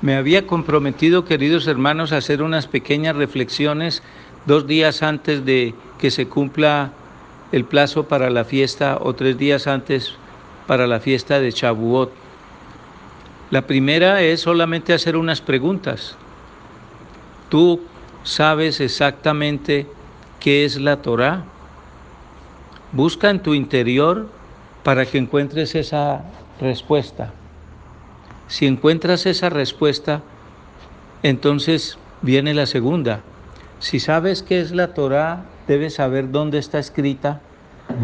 Me había comprometido, queridos hermanos, a hacer unas pequeñas reflexiones dos días antes de que se cumpla el plazo para la fiesta o tres días antes para la fiesta de Chabuot. La primera es solamente hacer unas preguntas. ¿Tú sabes exactamente qué es la Torah? Busca en tu interior para que encuentres esa respuesta. Si encuentras esa respuesta, entonces viene la segunda. Si sabes qué es la Torah, debes saber dónde está escrita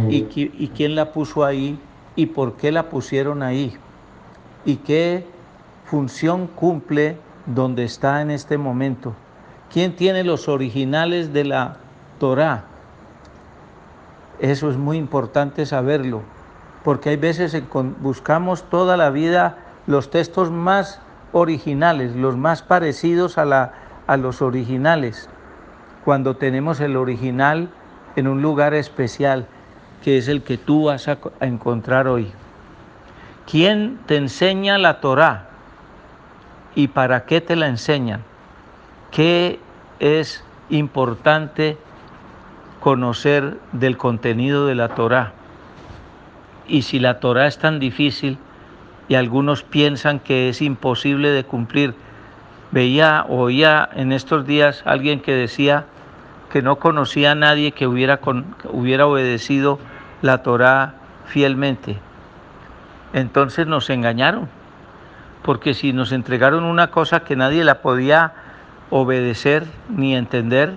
y, y, quién la puso ahí y por qué la pusieron ahí y qué función cumple donde está en este momento. ¿Quién tiene los originales de la Torah? Eso es muy importante saberlo, porque hay veces buscamos toda la vida los textos más originales, los más parecidos a, la, a los originales, cuando tenemos el original en un lugar especial, que es el que tú vas a, encontrar hoy. ¿Quién te enseña la Torah? ¿Y para qué te la enseñan? ¿Qué es importante conocer del contenido de la Torah? Y si la Torah es tan difícil, y algunos piensan que es imposible de cumplir. Veía, oía en estos días alguien que decía que no conocía a nadie que hubiera, hubiera obedecido la Torá fielmente. Entonces nos engañaron, porque si nos entregaron una cosa que nadie la podía obedecer ni entender,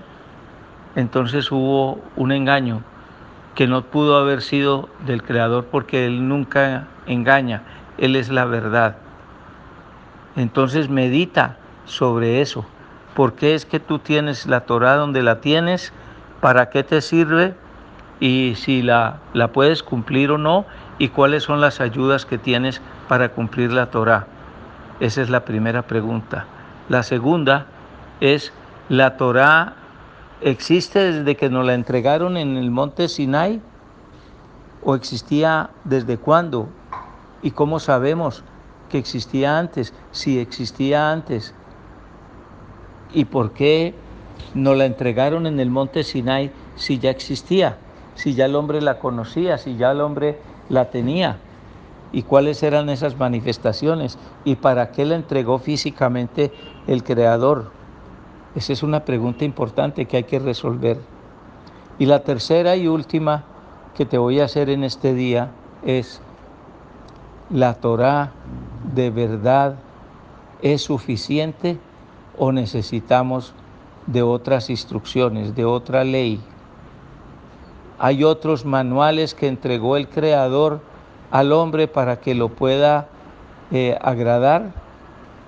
entonces hubo un engaño que no pudo haber sido del Creador porque Él nunca engaña. Él es la verdad. Entonces medita sobre eso. ¿Por qué es que tú tienes la Torah donde la tienes? ¿Para qué te sirve? Y si la, la puedes cumplir o no. Y cuáles son las ayudas que tienes para cumplir la Torah. Esa es la primera pregunta. La segunda es, ¿la Torah existe desde que nos la entregaron en el monte Sinai? ¿O existía desde cuándo? ¿Y cómo sabemos que existía antes? Si existía antes. ¿Y por qué no la entregaron en el monte Sinai si ya existía? Si ya el hombre la conocía, si ya el hombre la tenía. ¿Y cuáles eran esas manifestaciones? ¿Y para qué la entregó físicamente el Creador? Esa es una pregunta importante que hay que resolver. Y la tercera y última que te voy a hacer en este día es, la Torah de verdad es suficiente o necesitamos de otras instrucciones, de otra ley. Hay otros manuales que entregó el Creador al hombre para que lo pueda eh, agradar,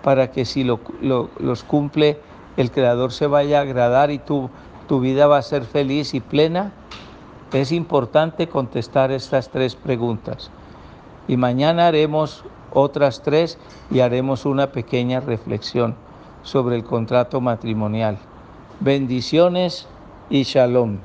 para que si los cumple el Creador se vaya a agradar y tu, tu vida va a ser feliz y plena. Es importante contestar estas tres preguntas y mañana haremos otras tres y haremos una pequeña reflexión sobre el contrato matrimonial. Bendiciones y shalom.